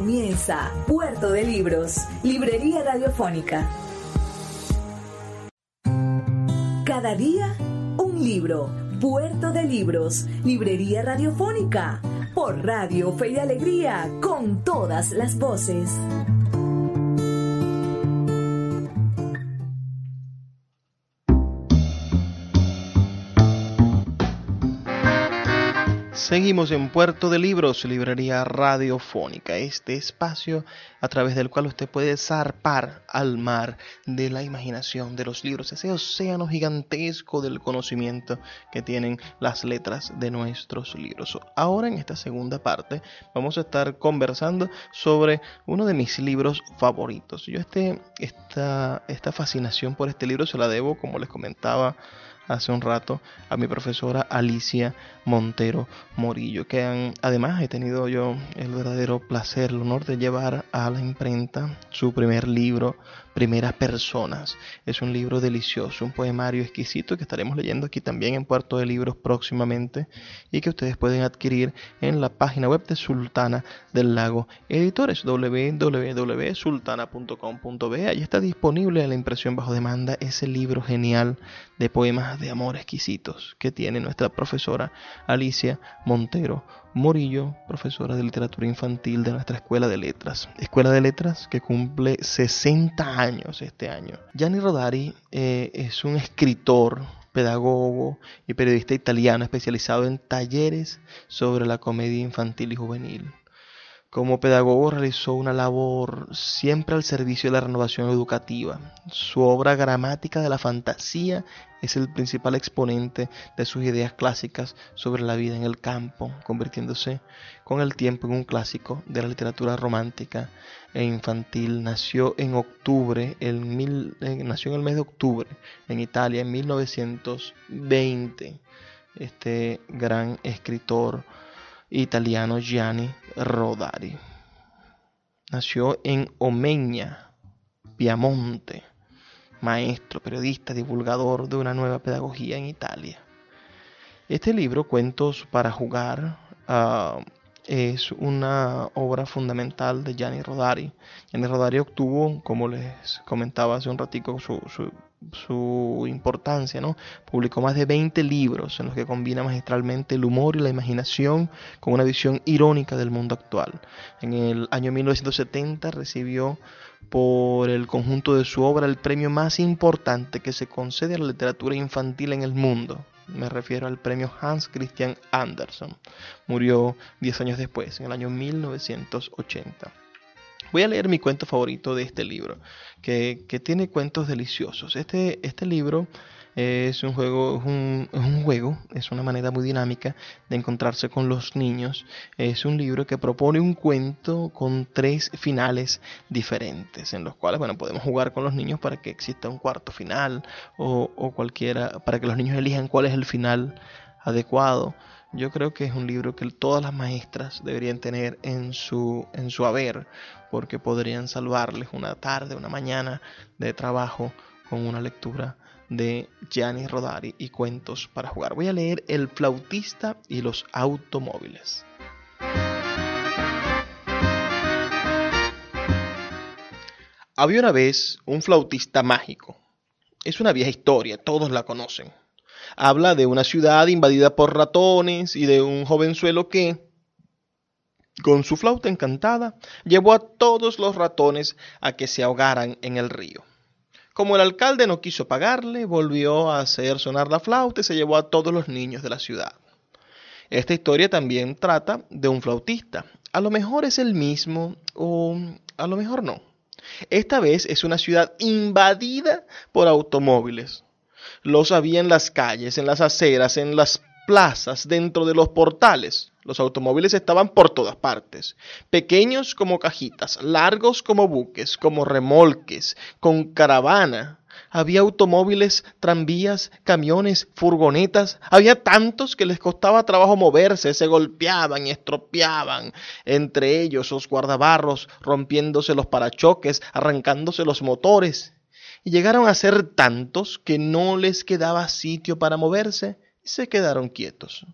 Comienza Puerto de Libros, Librería Radiofónica. Cada día, un libro. Puerto de Libros, Librería Radiofónica. Por Radio Fe y Alegría, con todas las voces. Seguimos en Puerto de Libros, librería radiofónica, este espacio a través del cual usted puede zarpar al mar de la imaginación de los libros, ese océano gigantesco del conocimiento que tienen las letras de nuestros libros. Ahora en esta segunda parte vamos a estar conversando sobre uno de mis libros favoritos. Yo este, esta, esta fascinación por este libro se la debo, como les comentaba, hace un rato a mi profesora Alicia Montero Morillo, que además he tenido yo el verdadero placer, el honor de llevar a la imprenta su primer libro, Primeras Personas. Es un libro delicioso, un poemario exquisito que estaremos leyendo aquí también en Puerto de Libros próximamente y que ustedes pueden adquirir en la página web de Sultana del Lago Editores, www.sultana.com.be. Allí está disponible la impresión bajo demanda ese libro genial de poemas de amor exquisitos que tiene nuestra profesora Alicia Montero Morillo, profesora de literatura infantil de nuestra Escuela de Letras. Escuela de Letras que cumple 60 años este año. Gianni Rodari eh, es un escritor, pedagogo y periodista italiano especializado en talleres sobre la comedia infantil y juvenil. Como pedagogo realizó una labor siempre al servicio de la renovación educativa. Su obra Gramática de la Fantasía es el principal exponente de sus ideas clásicas sobre la vida en el campo, convirtiéndose con el tiempo en un clásico de la literatura romántica e infantil. Nació en octubre, mil, eh, nació en el mes de octubre en Italia en 1920. Este gran escritor italiano Gianni Rodari. Nació en Omeña, Piamonte, maestro, periodista, divulgador de una nueva pedagogía en Italia. Este libro, Cuentos para jugar, ah, es una obra fundamental de Gianni Rodari. Gianni Rodari obtuvo, como les comentaba hace un ratico, su, su su importancia, ¿no? Publicó más de 20 libros en los que combina magistralmente el humor y la imaginación con una visión irónica del mundo actual. En el año 1970 recibió por el conjunto de su obra el premio más importante que se concede a la literatura infantil en el mundo. Me refiero al premio Hans Christian Andersen. Murió 10 años después, en el año 1980. Voy a leer mi cuento favorito de este libro, que, tiene cuentos deliciosos. Este, este libro es un juego, es un, es un, juego, es una manera muy dinámica de encontrarse con los niños. Es un libro que propone un cuento con tres finales diferentes, en los cuales bueno, podemos jugar con los niños para que exista un cuarto final o, o cualquiera, para que los niños elijan cuál es el final adecuado. Yo creo que es un libro que todas las maestras deberían tener en su, en su haber, porque podrían salvarles una tarde, una mañana de trabajo con una lectura de Gianni Rodari y cuentos para jugar. Voy a leer El flautista y los automóviles. Había una vez un flautista mágico. Es una vieja historia, todos la conocen habla de una ciudad invadida por ratones y de un jovenzuelo que, con su flauta encantada, llevó a todos los ratones a que se ahogaran en el río. Como el alcalde no quiso pagarle, volvió a hacer sonar la flauta y se llevó a todos los niños de la ciudad. Esta historia también trata de un flautista. A lo mejor es el mismo o a lo mejor no. Esta vez es una ciudad invadida por automóviles los había en las calles, en las aceras, en las plazas, dentro de los portales. Los automóviles estaban por todas partes, pequeños como cajitas, largos como buques, como remolques, con caravana, había automóviles, tranvías, camiones, furgonetas. Había tantos que les costaba trabajo moverse, se golpeaban y estropeaban. Entre ellos los guardabarros, rompiéndose los parachoques, arrancándose los motores. Y llegaron a ser tantos que no les quedaba sitio para moverse y se quedaron quietos.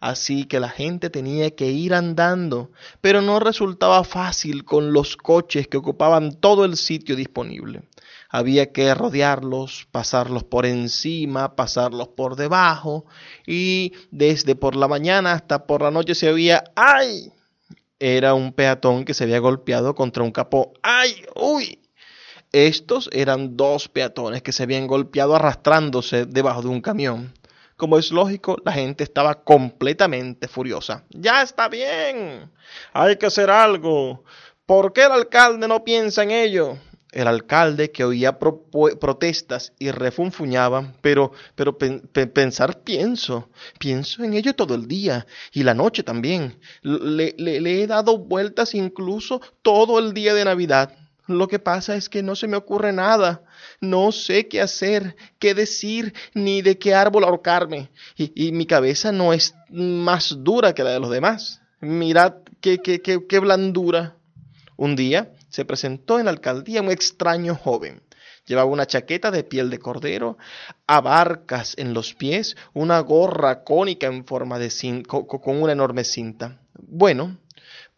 Así que la gente tenía que ir andando, pero no resultaba fácil con los coches que ocupaban todo el sitio disponible había que rodearlos, pasarlos por encima, pasarlos por debajo, y desde por la mañana hasta por la noche se oía ¡ay! Era un peatón que se había golpeado contra un capó. ¡Ay! ¡Uy! Estos eran dos peatones que se habían golpeado arrastrándose debajo de un camión. Como es lógico, la gente estaba completamente furiosa. Ya está bien. Hay que hacer algo. ¿Por qué el alcalde no piensa en ello? el alcalde que oía protestas y refunfuñaba, pero, pero pensar pienso, pienso en ello todo el día y la noche también. Le, le he dado vueltas incluso todo el día de Navidad. Lo que pasa es que no se me ocurre nada. No sé qué hacer, qué decir, ni de qué árbol ahorcarme. Y, mi cabeza no es más dura que la de los demás. Mirad qué, blandura. Un día se presentó en la alcaldía un extraño joven. Llevaba una chaqueta de piel de cordero, abarcas en los pies, una gorra cónica en forma de con una enorme cinta. Bueno,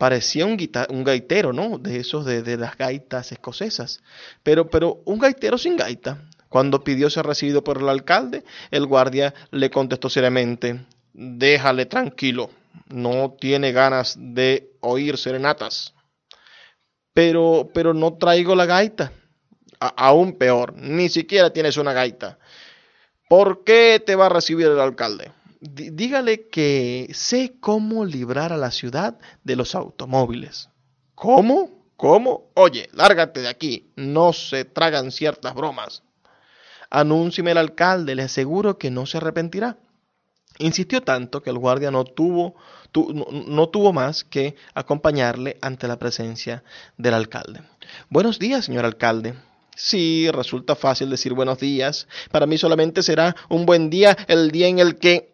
parecía un, gaitero, ¿no? De esos de, de, las gaitas escocesas. Pero, pero un gaitero sin gaita. Cuando pidió ser recibido por el alcalde, el guardia le contestó seriamente, déjale tranquilo, no tiene ganas de oír serenatas pero, pero no traigo la gaita. aún peor, ni siquiera tienes una gaita. ¿Por qué te va a recibir el alcalde? Dígale que sé cómo librar a la ciudad de los automóviles. ¿Cómo? ¿Cómo? Oye, lárgate de aquí. No se tragan ciertas bromas. Anúncieme el alcalde, le aseguro que no se arrepentirá. Insistió tanto que el guardia no tuvo no, tuvo más que acompañarle ante la presencia del alcalde. Buenos días, señor alcalde. Sí, resulta fácil decir buenos días. Para mí solamente será un buen día el día en el que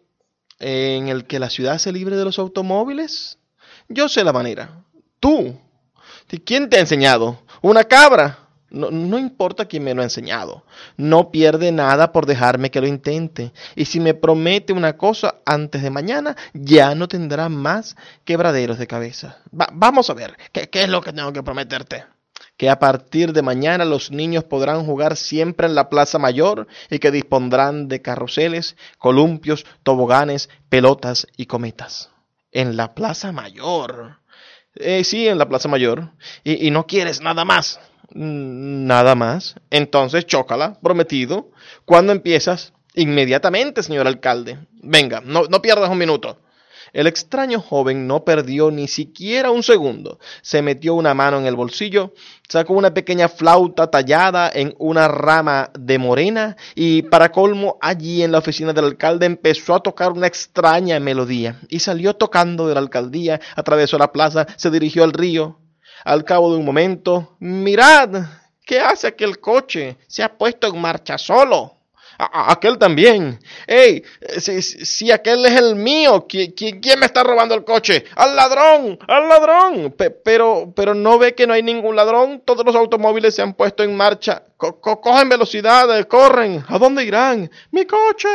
en el que la ciudad se libre de los automóviles. Yo sé la manera. Tú. ¿Quién te ha enseñado? ¿Una cabra? No, importa quién me lo ha enseñado. No pierde nada por dejarme que lo intente. Y si me promete una cosa antes de mañana, ya no tendrá más quebraderos de cabeza. vamos a ver, ¿qué, ¿qué es lo que tengo que prometerte? Que a partir de mañana los niños podrán jugar siempre en la Plaza Mayor y que dispondrán de carruseles, columpios, toboganes, pelotas y cometas. En la Plaza Mayor. Eh, sí, en la Plaza Mayor. y no quieres nada más. Nada más. Entonces, chócala, prometido. ¿Cuándo empiezas? Inmediatamente, señor alcalde. Venga, no, no pierdas un minuto. El extraño joven no perdió ni siquiera un segundo. Se metió una mano en el bolsillo, sacó una pequeña flauta tallada en una rama de morena y para colmo allí en la oficina del alcalde empezó a tocar una extraña melodía y salió tocando de la alcaldía, atravesó la plaza, se dirigió al río, al cabo de un momento, mirad, ¿qué hace aquel coche? Se ha puesto en marcha solo. Aquel también. ¡Ey! Si, si, aquel es el mío, ¿quién, quién, me está robando el coche? ¡Al ladrón! ¡Al ladrón! pero, pero no ve que no hay ningún ladrón. Todos los automóviles se han puesto en marcha cogen velocidad, corren. ¿A dónde irán? Mi coche.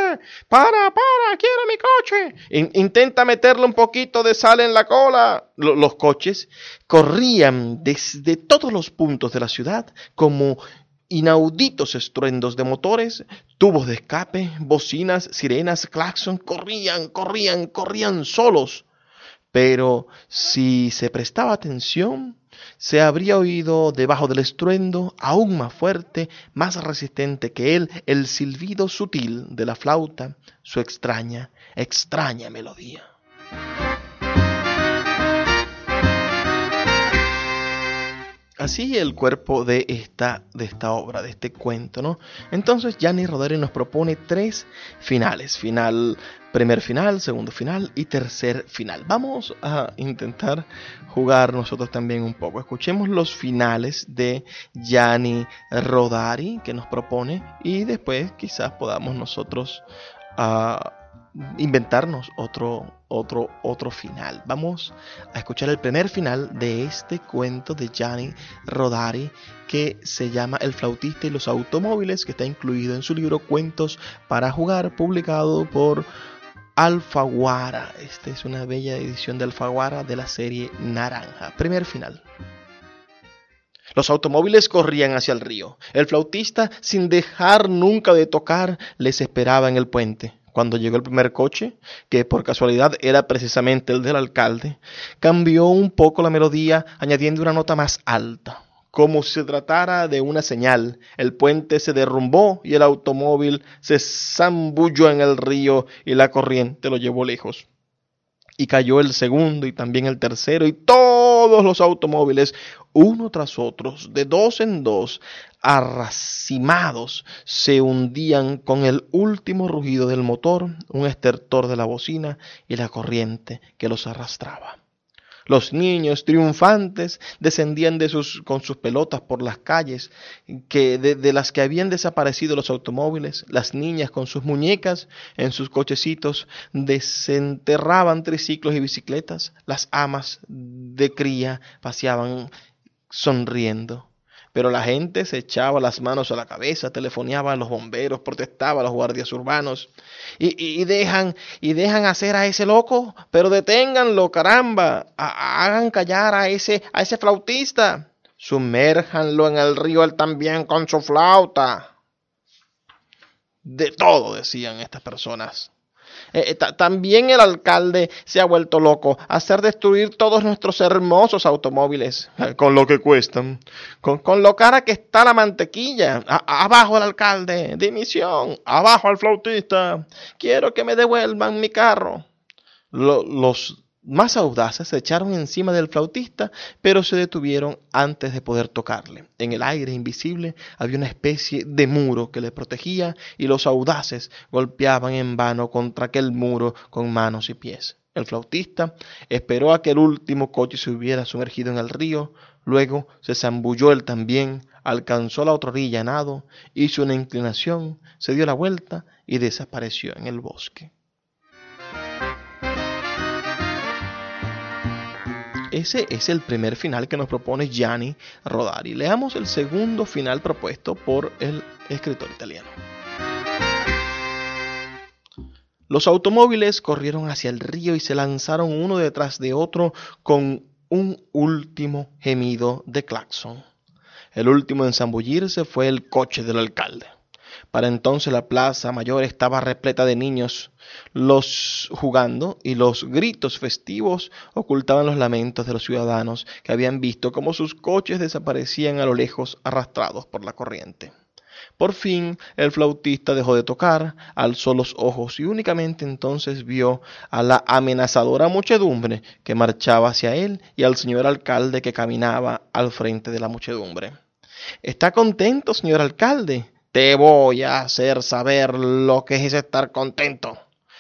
Para, para, quiero mi coche. intenta meterle un poquito de sal en la cola. los coches corrían desde todos los puntos de la ciudad como inauditos estruendos de motores, tubos de escape, bocinas, sirenas, claxon, corrían, corrían, corrían solos. Pero si se prestaba atención, se habría oído debajo del estruendo, aún más fuerte, más resistente que él, el silbido sutil de la flauta, su extraña, extraña melodía. Así el cuerpo de esta, de esta obra, de este cuento, ¿no? Entonces Gianni Rodari nos propone tres finales. Final, primer final, segundo final y tercer final. Vamos a intentar jugar nosotros también un poco. Escuchemos los finales de Gianni Rodari que nos propone y después quizás podamos nosotros... Uh, inventarnos otro, otro, otro final. Vamos a escuchar el primer final de este cuento de Gianni Rodari que se llama El flautista y los automóviles, que está incluido en su libro Cuentos para jugar, publicado por Alfaguara. Esta es una bella edición de Alfaguara de la serie Naranja. Primer final. Los automóviles corrían hacia el río. El flautista, sin dejar nunca de tocar, les esperaba en el puente. Cuando llegó el primer coche, que por casualidad era precisamente el del alcalde, cambió un poco la melodía añadiendo una nota más alta. Como si se tratara de una señal, el puente se derrumbó y el automóvil se zambulló en el río y la corriente lo llevó lejos. Y cayó el segundo y también el tercero y todos los automóviles, uno tras otro, de dos en dos, arracimados se hundían con el último rugido del motor, un estertor de la bocina y la corriente que los arrastraba. Los niños triunfantes descendían de sus, con sus pelotas por las calles que, de, de, las que habían desaparecido los automóviles. Las niñas con sus muñecas en sus cochecitos desenterraban triciclos y bicicletas. Las amas de cría paseaban sonriendo. Pero la gente se echaba las manos a la cabeza, telefoneaba a los bomberos, protestaba a los guardias urbanos. Y, dejan, y dejan hacer a ese loco, pero deténganlo, caramba. hagan callar a ese, a ese flautista. Sumérjanlo en el río él también con su flauta. De todo decían estas personas. Eh, eh también el alcalde se ha vuelto loco, hacer destruir todos nuestros hermosos automóviles, eh, con lo que cuestan, con, con, lo cara que está la mantequilla. A, abajo el alcalde, dimisión, abajo al flautista, quiero que me devuelvan mi carro. Lo, los más audaces se echaron encima del flautista, pero se detuvieron antes de poder tocarle. En el aire invisible había una especie de muro que le protegía y los audaces golpeaban en vano contra aquel muro con manos y pies. El flautista esperó a que el último coche se hubiera sumergido en el río, luego se zambulló él también, alcanzó la otra orilla nado, hizo una inclinación, se dio la vuelta y desapareció en el bosque. Ese es el primer final que nos propone Gianni Rodari. Leamos el segundo final propuesto por el escritor italiano. Los automóviles corrieron hacia el río y se lanzaron uno detrás de otro con un último gemido de claxon. El último en zambullirse fue el coche del alcalde. Para entonces la plaza mayor estaba repleta de niños, los jugando y los gritos festivos ocultaban los lamentos de los ciudadanos que habían visto cómo sus coches desaparecían a lo lejos arrastrados por la corriente. Por fin el flautista dejó de tocar, alzó los ojos y únicamente entonces vio a la amenazadora muchedumbre que marchaba hacia él y al señor alcalde que caminaba al frente de la muchedumbre. ¿Está contento, señor alcalde? Te voy a hacer saber lo que es estar contento.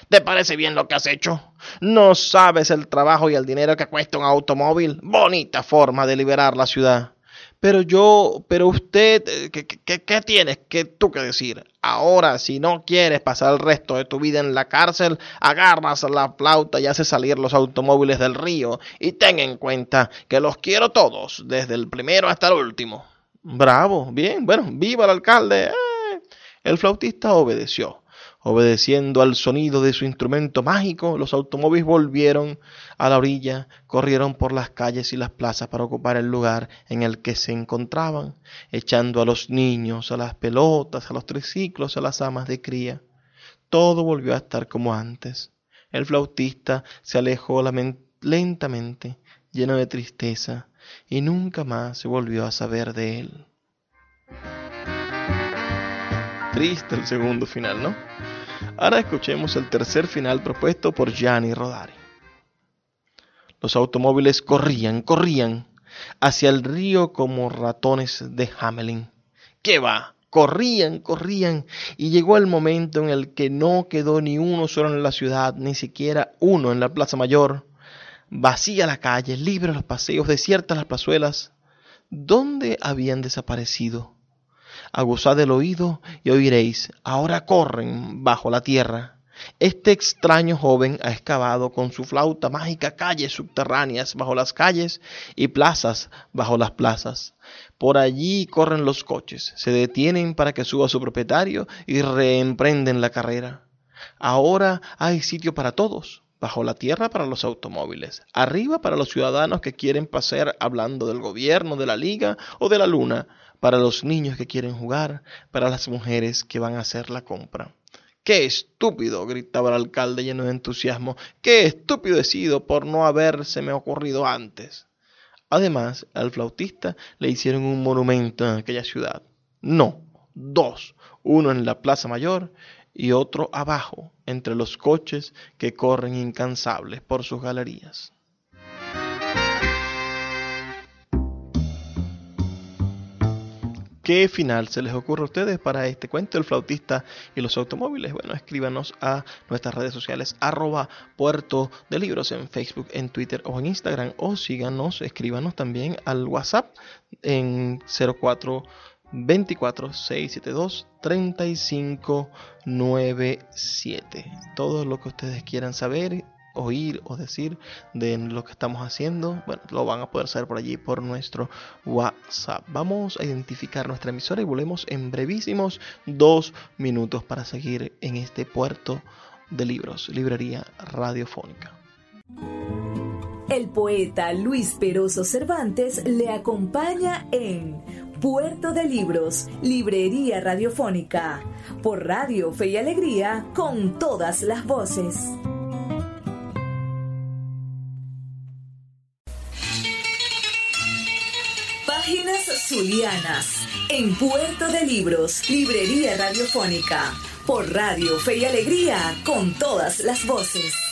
¿Te parece bien lo que has hecho? ¿No sabes el trabajo y el dinero que cuesta un automóvil? Bonita forma de liberar la ciudad. Pero yo, pero usted, eh, ¿qué, qué, qué tienes que tú que decir? Ahora, si no quieres pasar el resto de tu vida en la cárcel, agarras la flauta y haces salir los automóviles del río. Y ten en cuenta que los quiero todos, desde el primero hasta el último. Bravo, bien, bueno, viva el alcalde. Eh. El flautista obedeció. Obedeciendo al sonido de su instrumento mágico, los automóviles volvieron a la orilla, corrieron por las calles y las plazas para ocupar el lugar en el que se encontraban, echando a los niños, a las pelotas, a los triciclos, a las amas de cría. Todo volvió a estar como antes. El flautista se alejó lentamente, lleno de tristeza, y nunca más se volvió a saber de él. Triste el segundo final, ¿no? Ahora escuchemos el tercer final propuesto por Gianni Rodari. Los automóviles corrían, corrían. hacia el río como ratones de Hamelin. ¿Qué va? Corrían, corrían, y llegó el momento en el que no quedó ni uno solo en la ciudad, ni siquiera uno en la Plaza Mayor. Vacía la calle, libre los paseos, desiertas las plazuelas. ¿Dónde habían desaparecido? Aguzad el oído y oiréis, ahora corren bajo la tierra. Este extraño joven ha excavado con su flauta mágica calles subterráneas bajo las calles y plazas bajo las plazas. Por allí corren los coches, se detienen para que suba su propietario y reemprenden la carrera. Ahora hay sitio para todos, bajo la tierra para los automóviles, arriba para los ciudadanos que quieren pasear hablando del gobierno, de la liga o de la luna, para los niños que quieren jugar, para las mujeres que van a hacer la compra. ¡Qué estúpido! gritaba el alcalde lleno de entusiasmo. ¡Qué estúpido he sido por no habérseme ocurrido antes! Además, al flautista le hicieron un monumento en aquella ciudad. No, dos, uno en la Plaza Mayor y otro abajo, entre los coches que corren incansables por sus galerías. ¿Qué final se les ocurre a ustedes para este cuento El flautista y los automóviles? Bueno, escríbanos a nuestras redes sociales arroba puerto de libros en Facebook, en Twitter o en Instagram o síganos, escríbanos también al WhatsApp en 04 24 672 3597. Todo lo que ustedes quieran saber oír o decir de lo que estamos haciendo, bueno, lo van a poder saber por allí por nuestro WhatsApp. Vamos a identificar nuestra emisora y volvemos en brevísimos dos minutos para seguir en este puerto de libros, librería radiofónica. El poeta Luis Peroso Cervantes le acompaña en Puerto de Libros, Librería Radiofónica, por Radio Fe y Alegría, con todas las voces. Páginas Zulianas, en Puerto de Libros, Librería Radiofónica, por Radio Fe y Alegría, con todas las voces.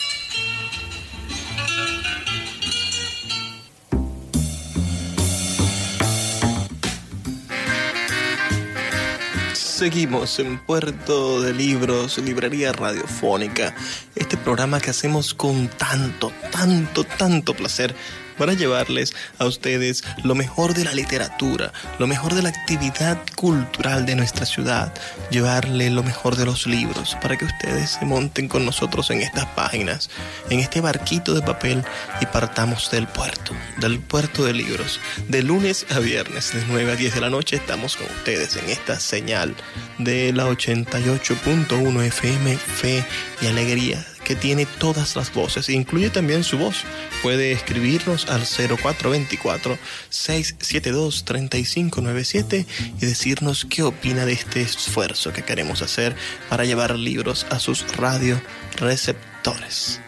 Seguimos en Puerto de Libros, Librería Radiofónica, este programa que hacemos con tanto, tanto, tanto placer para llevarles a ustedes lo mejor de la literatura, lo mejor de la actividad cultural de nuestra ciudad, llevarle lo mejor de los libros, para que ustedes se monten con nosotros en estas páginas, en este barquito de papel y partamos del puerto, del puerto de libros. De lunes a viernes, de 9 a 10 de la noche, estamos con ustedes en esta señal de la 88.1 FM Fe y Alegría que tiene todas las voces, incluye también su voz. Puede escribirnos al 0424-672-3597 y decirnos qué opina de este esfuerzo que queremos hacer para llevar libros a sus radioreceptores.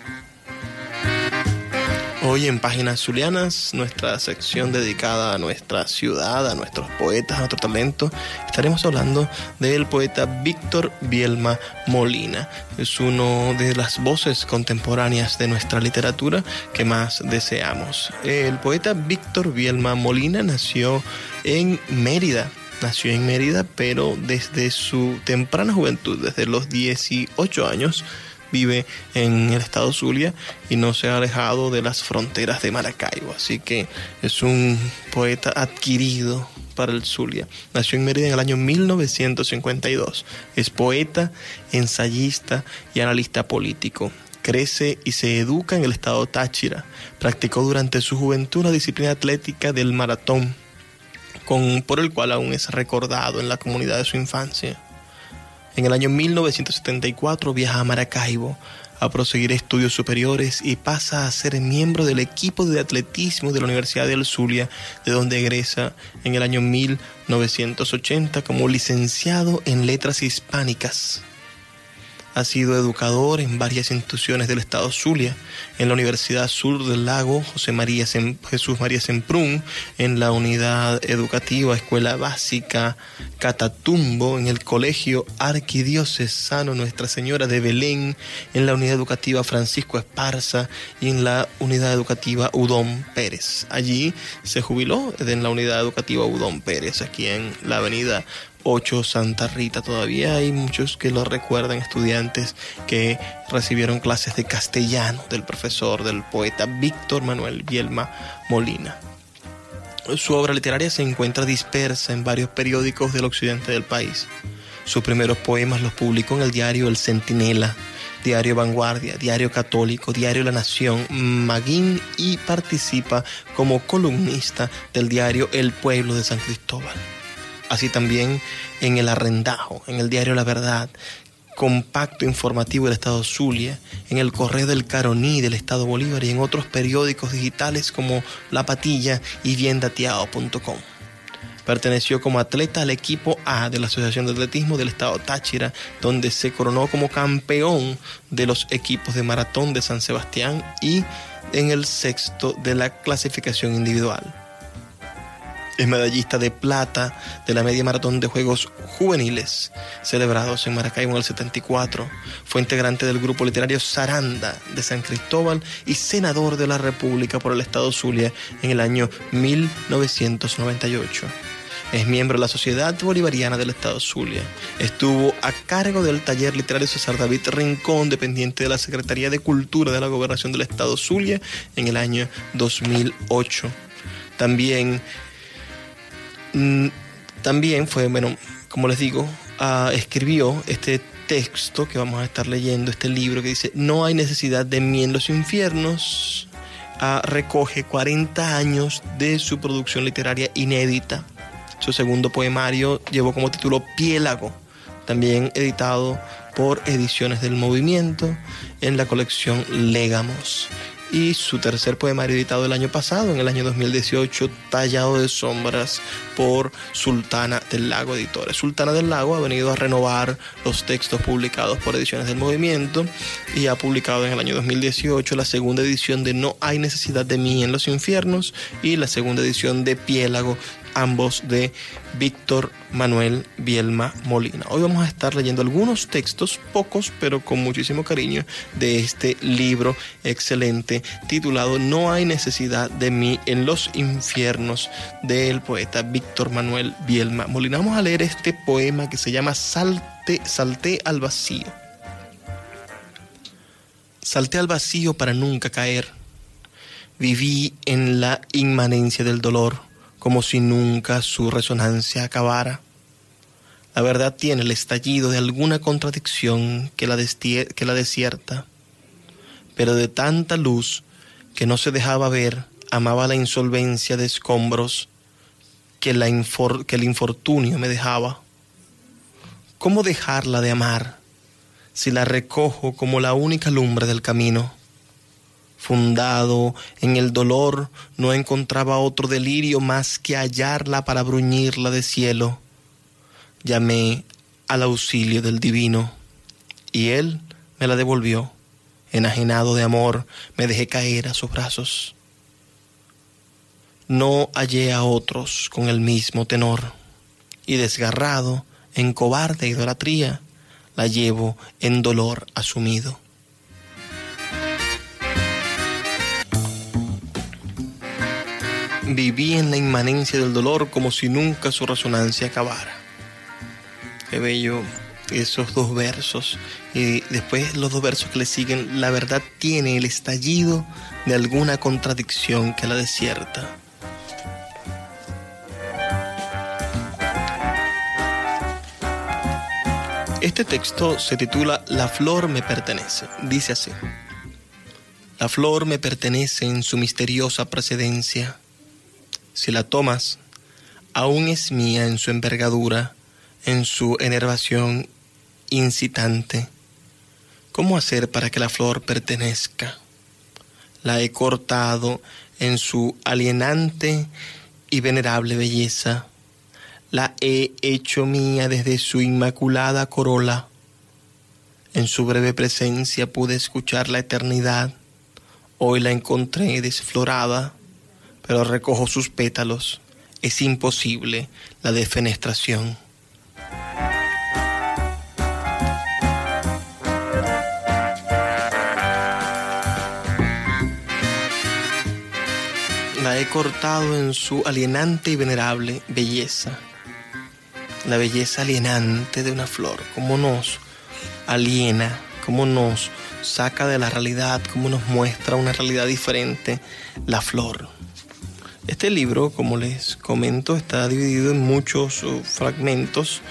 Hoy en Páginas Zulianas, nuestra sección dedicada a nuestra ciudad, a nuestros poetas, a nuestro talento, estaremos hablando del poeta Víctor Bielma Molina. Es uno de las voces contemporáneas de nuestra literatura que más deseamos. El poeta Víctor Bielma Molina nació en Mérida, nació en Mérida, pero desde su temprana juventud, desde los 18 años, vive en el estado Zulia y no se ha alejado de las fronteras de Maracaibo. Así que es un poeta adquirido para el Zulia. Nació en Mérida en el año 1952. Es poeta, ensayista y analista político. Crece y se educa en el estado Táchira. Practicó durante su juventud la disciplina atlética del maratón, con, por el cual aún es recordado en la comunidad de su infancia. En el año 1974 viaja a Maracaibo a proseguir estudios superiores y pasa a ser miembro del equipo de atletismo de la Universidad del Zulia, de donde egresa en el año 1980 como licenciado en letras hispánicas. Ha sido educador en varias instituciones del estado Zulia, en la Universidad Sur del Lago José María Jesús María Semprún, en la Unidad Educativa Escuela Básica Catatumbo, en el Colegio Arquidiocesano Nuestra Señora de Belén, en la Unidad Educativa Francisco Esparza y en la Unidad Educativa Udón Pérez. Allí se jubiló en la Unidad Educativa Udón Pérez, aquí en la avenida 8 Santa Rita. Todavía hay muchos que lo recuerdan, estudiantes que recibieron clases de castellano del profesor, del poeta Víctor Manuel Bielma Molina. Su obra literaria se encuentra dispersa en varios periódicos del occidente del país. Sus primeros poemas los publicó en el diario El Centinela, Diario Vanguardia, Diario Católico, Diario La Nación, Maguín y participa como columnista del diario El Pueblo de San Cristóbal así también en el Arrendajo, en el diario La Verdad, compacto informativo del Estado Zulia, en el Correo del Caroní del Estado Bolívar y en otros periódicos digitales como La Patilla y biendateado.com. Perteneció como atleta al equipo A de la Asociación de Atletismo del Estado Táchira, donde se coronó como campeón de los equipos de maratón de San Sebastián y en el sexto de la clasificación individual. Es medallista de plata de la media maratón de Juegos Juveniles celebrados en Maracaibo en el 74. Fue integrante del grupo literario Saranda de San Cristóbal y senador de la República por el Estado Zulia en el año 1998. Es miembro de la Sociedad Bolivariana del Estado Zulia. Estuvo a cargo del taller literario César David Rincón, dependiente de la Secretaría de Cultura de la Gobernación del Estado Zulia en el año 2008. También también fue, bueno, como les digo, ah, escribió este texto que vamos a estar leyendo, este libro que dice, no hay necesidad de mí en los infiernos. Ah, recoge 40 años de su producción literaria inédita. Su segundo poemario llevó como título Piélago, también editado por Ediciones del Movimiento en la colección Legamos y su tercer poemario editado el año pasado, en el año 2018, Tallado de Sombras por Sultana del Lago Editores. Sultana del Lago ha venido a renovar los textos publicados por Ediciones del Movimiento y ha publicado en el año 2018 la segunda edición de No hay necesidad de mí en los infiernos y la segunda edición de Piélago ambos de Víctor Manuel Bielma Molina. Hoy vamos a estar leyendo algunos textos, pocos, pero con muchísimo cariño, de este libro excelente titulado No hay necesidad de mí en los infiernos del poeta Víctor Manuel Bielma Molina. Vamos a leer este poema que se llama Salte, al vacío. Salté al vacío para nunca caer. Viví en la inmanencia del dolor como si nunca su resonancia acabara. La verdad tiene el estallido de alguna contradicción que la, desierta, pero de tanta luz que no se dejaba ver, amaba la insolvencia de escombros que, la que el infortunio me dejaba. ¿Cómo dejarla de amar si la recojo como la única lumbre del camino? Fundado en el dolor, no encontraba otro delirio más que hallarla para bruñirla de cielo. Llamé al auxilio del divino, y él me la devolvió. Enajenado de amor, me dejé caer a sus brazos. No hallé a otros con el mismo tenor, y desgarrado, en cobarde idolatría, la llevo en dolor asumido. Viví en la inmanencia del dolor como si nunca su resonancia acabara. Qué bello esos dos versos. Y después los dos versos que le siguen, la verdad tiene el estallido de alguna contradicción que la desierta. Este texto se titula La flor me pertenece. Dice así. La flor me pertenece en su misteriosa precedencia si la tomas, aún es mía en su envergadura, en su enervación incitante. ¿Cómo hacer para que la flor pertenezca? La he cortado en su alienante y venerable belleza. La he hecho mía desde su inmaculada corola. En su breve presencia pude escuchar la eternidad. Hoy la encontré desflorada, pero recojo sus pétalos. Es imposible la defenestración. La he cortado en su alienante y venerable belleza. La belleza alienante de una flor, como nos aliena, como nos saca de la realidad, como nos muestra una realidad diferente la flor. Este libro, como les comento, está dividido en muchos uh, fragmentos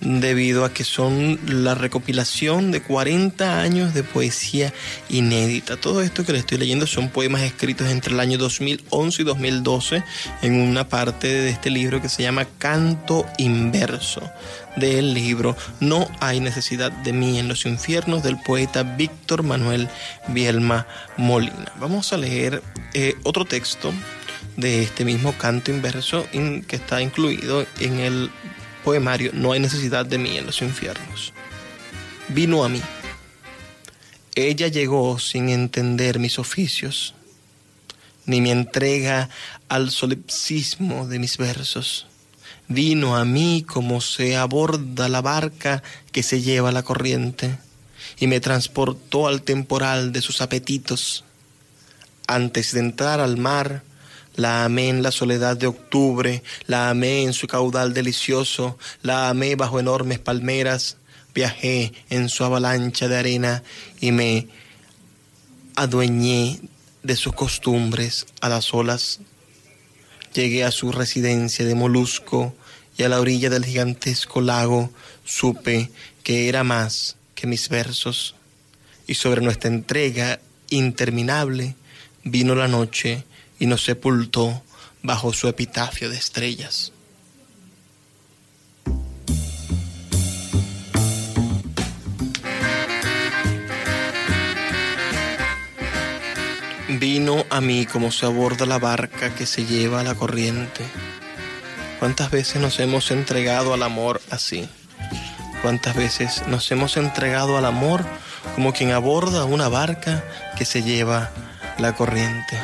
debido a que son la recopilación de 40 años de poesía inédita. Todo esto que le estoy leyendo son poemas escritos entre el año 2011 y 2012 en una parte de este libro que se llama Canto Inverso del libro No hay necesidad de mí en los infiernos del poeta Víctor Manuel Bielma Molina. Vamos a leer eh, otro texto de este mismo canto inverso que está incluido en el poemario No hay necesidad de mí en los infiernos. Vino a mí. Ella llegó sin entender mis oficios, ni mi entrega al solipsismo de mis versos. Vino a mí como se aborda la barca que se lleva la corriente, y me transportó al temporal de sus apetitos. Antes de entrar al mar, la amé en la soledad de octubre, la amé en su caudal delicioso, la amé bajo enormes palmeras, viajé en su avalancha de arena y me adueñé de sus costumbres a las olas. Llegué a su residencia de molusco y a la orilla del gigantesco lago supe que era más que mis versos. Y sobre nuestra entrega interminable vino la noche y nos sepultó bajo su epitafio de estrellas. Vino a mí como se aborda la barca que se lleva a la corriente. ¿Cuántas veces nos hemos entregado al amor así? ¿Cuántas veces nos hemos entregado al amor como quien aborda una barca que se lleva la corriente?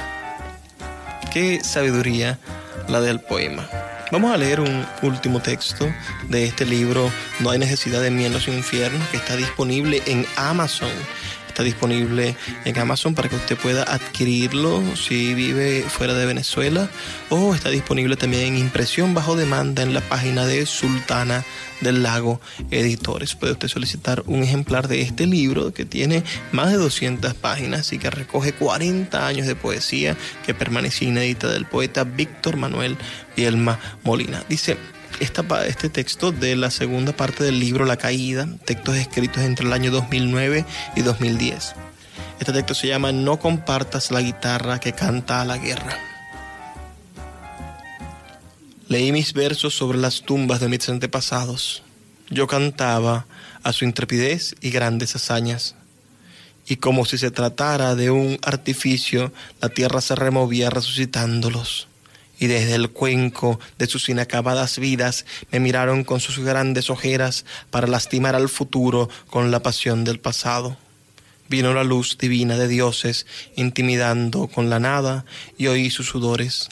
Qué sabiduría la del poema. Vamos a leer un último texto de este libro, No hay necesidad de mí en los infiernos, que está disponible en Amazon Está disponible en Amazon para que usted pueda adquirirlo si vive fuera de Venezuela o está disponible también en impresión bajo demanda en la página de Sultana del Lago Editores. Puede usted solicitar un ejemplar de este libro que tiene más de 200 páginas y que recoge 40 años de poesía que permanece inédita del poeta Víctor Manuel Bielma Molina. Dice, este texto de la segunda parte del libro La Caída, textos escritos entre el año 2009 y 2010. Este texto se llama No compartas la guitarra que canta a la guerra. Leí mis versos sobre las tumbas de mis antepasados. Yo cantaba a su intrepidez y grandes hazañas. Y como si se tratara de un artificio, la tierra se removía resucitándolos y desde el cuenco de sus inacabadas vidas me miraron con sus grandes ojeras para lastimar al futuro con la pasión del pasado. Vino la luz divina de dioses intimidando con la nada y oí sus sudores.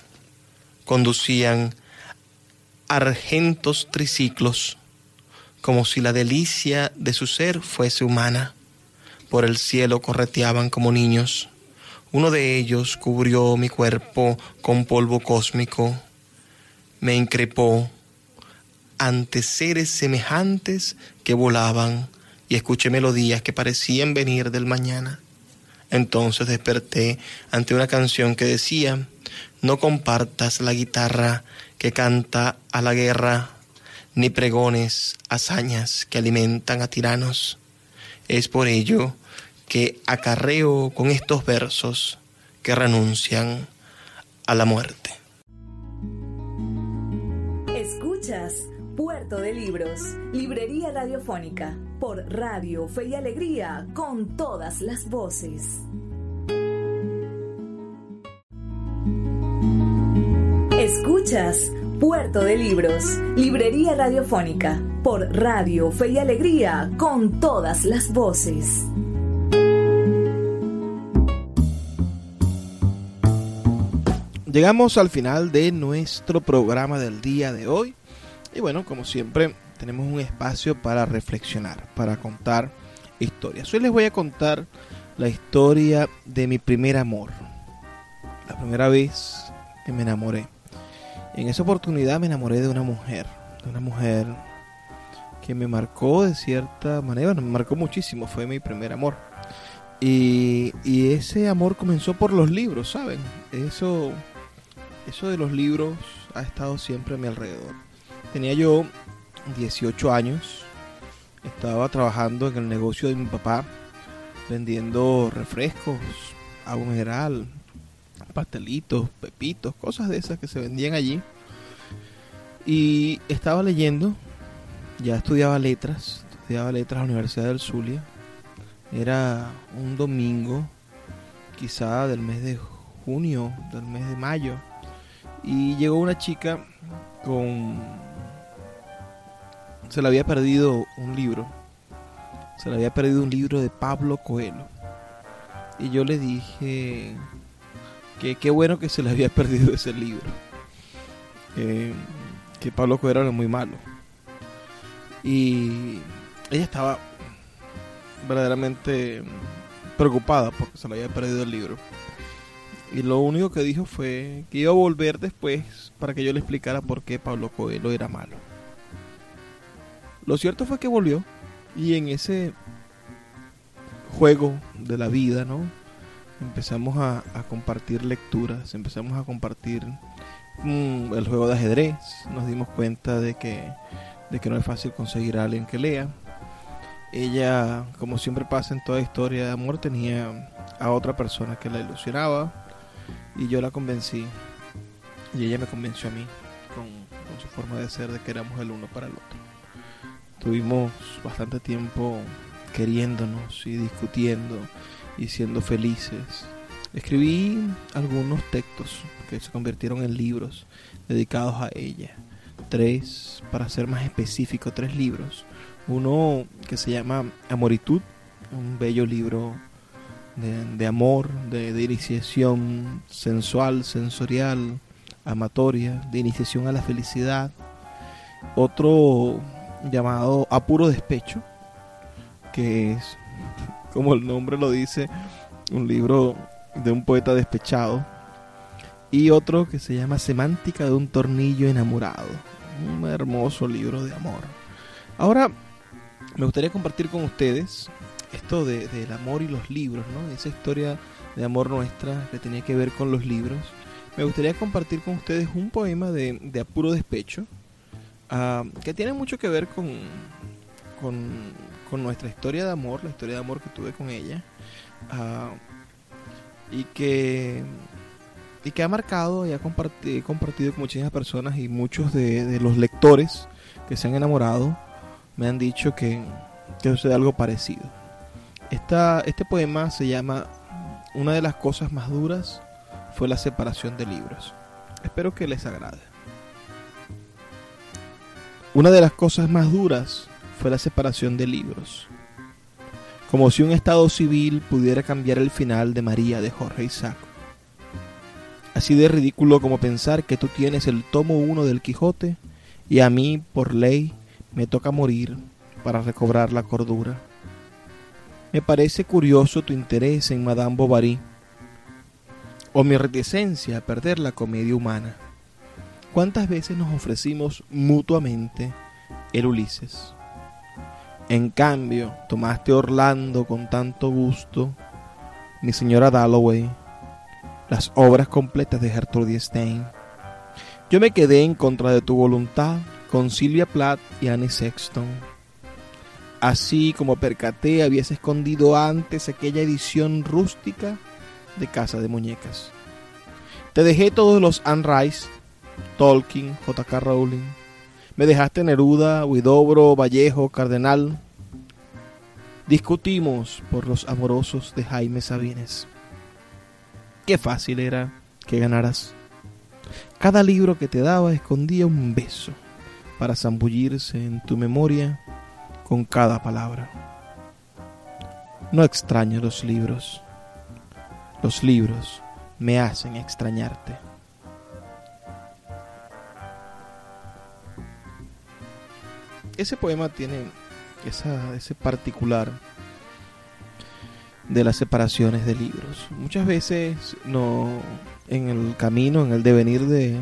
Conducían argentos triciclos, como si la delicia de su ser fuese humana. Por el cielo correteaban como niños uno de ellos cubrió mi cuerpo con polvo cósmico, me increpó ante seres semejantes que volaban y escuché melodías que parecían venir del mañana. Entonces desperté ante una canción que decía, no compartas la guitarra que canta a la guerra, ni pregones hazañas que alimentan a tiranos. Es por ello que acarreo con estos versos que renuncian a la muerte. Escuchas Puerto de Libros, Librería Radiofónica, por Radio Fe y Alegría, con todas las voces. Escuchas Puerto de Libros, Librería Radiofónica, por Radio Fe y Alegría, con todas las voces. Llegamos al final de nuestro programa del día de hoy. Y bueno, como siempre, tenemos un espacio para reflexionar, para contar historias. Hoy les voy a contar la historia de mi primer amor. La primera vez que me enamoré. En esa oportunidad me enamoré de una mujer, de una mujer que me marcó de cierta manera, me marcó muchísimo, fue mi primer amor. Y, y ese amor comenzó por los libros, ¿saben? Eso, eso de los libros ha estado siempre a mi alrededor. Tenía yo 18 años, estaba trabajando en el negocio de mi papá, vendiendo refrescos, agua mineral, pastelitos, pepitos, cosas de esas que se vendían allí. Y estaba leyendo, ya estudiaba letras, estudiaba letras en la Universidad del Zulia. Era un domingo, quizá del mes de junio, del mes de mayo. Y llegó una chica con se le había perdido un libro. Se le había perdido un libro de Pablo Coelho. Y yo le dije que qué bueno que se le había perdido ese libro. que Pablo Coelho era muy malo. Y ella estaba verdaderamente preocupada porque se le había perdido el libro. Y lo único que dijo fue que iba a volver después para que yo le explicara por qué Pablo Coelho era malo. Lo cierto fue que volvió y en ese juego de la vida, ¿no? Empezamos a, compartir lecturas, empezamos a compartir mm, el juego de ajedrez, nos dimos cuenta de que, de que no es fácil conseguir a alguien que lea. Ella, como siempre pasa en toda historia de amor, tenía a otra persona que la ilusionaba y yo la convencí y ella me convenció a mí con, su forma de ser de que éramos el uno para el otro. Tuvimos bastante tiempo queriéndonos y discutiendo y siendo felices. Escribí algunos textos que se convirtieron en libros dedicados a ella. Tres, para ser más específico, tres libros. Uno que se llama Amoritud, un bello libro de, amor, de, iniciación sensual, sensorial, amatoria, de iniciación a la felicidad. Otro llamado Apuro Despecho, que es, como el nombre lo dice, un libro de un poeta despechado. Y otro que se llama Semántica de un tornillo enamorado. Un hermoso libro de amor. Ahora, me gustaría compartir con ustedes esto de, del amor y los libros, ¿no? Esa historia de amor nuestra que tenía que ver con los libros. Me gustaría compartir con ustedes un poema de, de apuro despecho Ah, que tiene mucho que ver con, con, nuestra historia de amor, la historia de amor que tuve con ella, ah, y que y que ha marcado y ha compartido, compartido con muchísimas personas y muchos de, los lectores que se han enamorado me han dicho que, que sucede algo parecido. Este poema se llama Una de las cosas más duras fue la separación de libros. Espero que les agrade. Una de las cosas más duras fue la separación de libros. Como si un estado civil pudiera cambiar el final de María de Jorge Isaac. Así de ridículo como pensar que tú tienes el tomo uno del Quijote y a mí, por ley, me toca morir para recobrar la cordura. Me parece curioso tu interés en Madame Bovary o mi reticencia a perder la comedia humana. ¿Cuántas veces nos ofrecimos mutuamente el Ulises? En cambio, tomaste Orlando con tanto gusto, mi señora Dalloway, las obras completas de Gertrude Stein. Yo me quedé en contra de tu voluntad con Sylvia Plath y Annie Sexton. Así como percaté, habías escondido antes aquella edición rústica de Casa de Muñecas. Te dejé todos los Anne Rice Tolkien, J.K. Rowling. Me dejaste Neruda, Huidobro, Vallejo, Cardenal. Discutimos por los amorosos de Jaime Sabines. Qué fácil era que ganaras. Cada libro que te daba escondía un beso para zambullirse en tu memoria con cada palabra. No extraño los libros. Los libros me hacen extrañarte. Ese poema tiene esa, ese particular de las separaciones de libros. Muchas veces no en el camino, en el devenir de,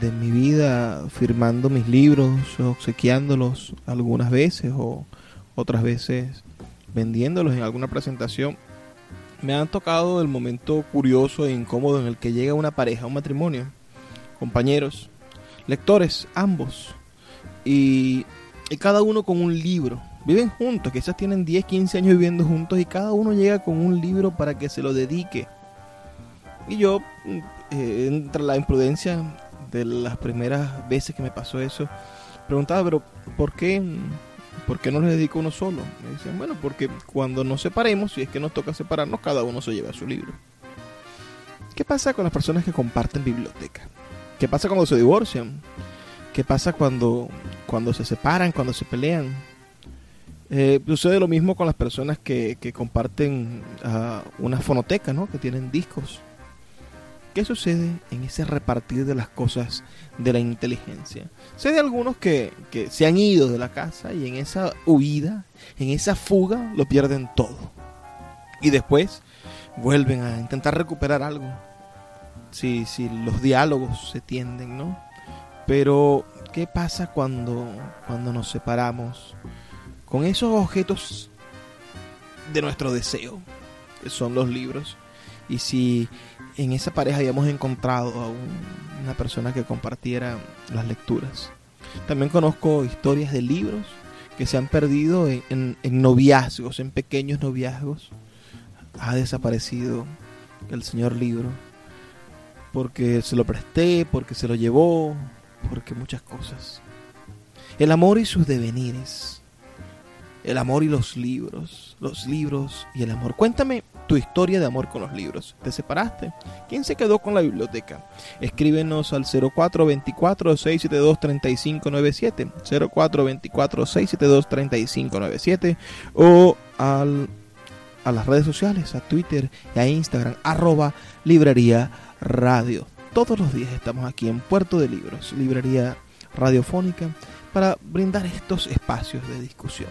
de mi vida, firmando mis libros, obsequiándolos algunas veces o otras veces vendiéndolos en alguna presentación, me han tocado el momento curioso e incómodo en el que llega una pareja, un matrimonio, compañeros, lectores, ambos, y, y cada uno con un libro. Viven juntos, quizás tienen 10, 15 años viviendo juntos y cada uno llega con un libro para que se lo dedique. Y yo, eh, entre la imprudencia de las primeras veces que me pasó eso, preguntaba, pero ¿por qué ¿por qué no le dedico uno solo? Me dicen, bueno, porque cuando nos separemos, si es que nos toca separarnos, cada uno se lleva su libro. ¿Qué pasa con las personas que comparten biblioteca? ¿Qué pasa cuando se divorcian? ¿Qué pasa cuando, cuando se separan, cuando se pelean? Eh, sucede lo mismo con las personas que, comparten uh, una fonoteca, ¿no? Que tienen discos. ¿Qué sucede en ese repartir de las cosas de la inteligencia? Sé de algunos que, que, se han ido de la casa y en esa huida, en esa fuga, lo pierden todo. Y después vuelven a intentar recuperar algo. Si, si los diálogos se tienden, ¿no? Pero, ¿qué pasa cuando, cuando nos separamos con esos objetos de nuestro deseo, que son los libros? Y si en esa pareja habíamos encontrado a una persona que compartiera las lecturas. También conozco historias de libros que se han perdido en, noviazgos, en pequeños noviazgos. Ha desaparecido el señor libro porque se lo presté, porque se lo llevó, porque muchas cosas. El amor y sus devenires. El amor y los libros. Los libros y el amor. Cuéntame tu historia de amor con los libros. ¿Te separaste? ¿Quién se quedó con la biblioteca? Escríbenos al 0424-672-3597, 0424-672-3597 o al, a las redes sociales, a Twitter y a Instagram, arroba librería radio. Todos los días estamos aquí en Puerto de Libros, librería radiofónica, para brindar estos espacios de discusión.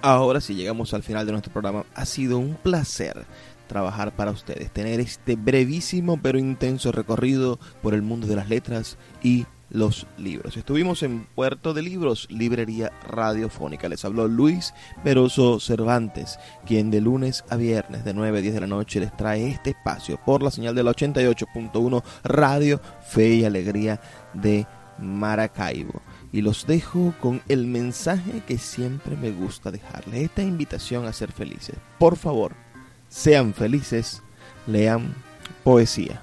Ahora sí llegamos al final de nuestro programa. Ha sido un placer trabajar para ustedes, tener este brevísimo pero intenso recorrido por el mundo de las letras y los libros. Estuvimos en Puerto de Libros, librería radiofónica. Les habló Luis Peroso Cervantes, quien de lunes a viernes de 9 a 10 de la noche les trae este espacio por la señal de la 88.1 Radio Fe y Alegría de Maracaibo y los dejo con el mensaje que siempre me gusta dejarles, esta invitación a ser felices. Por favor, sean felices, lean poesía.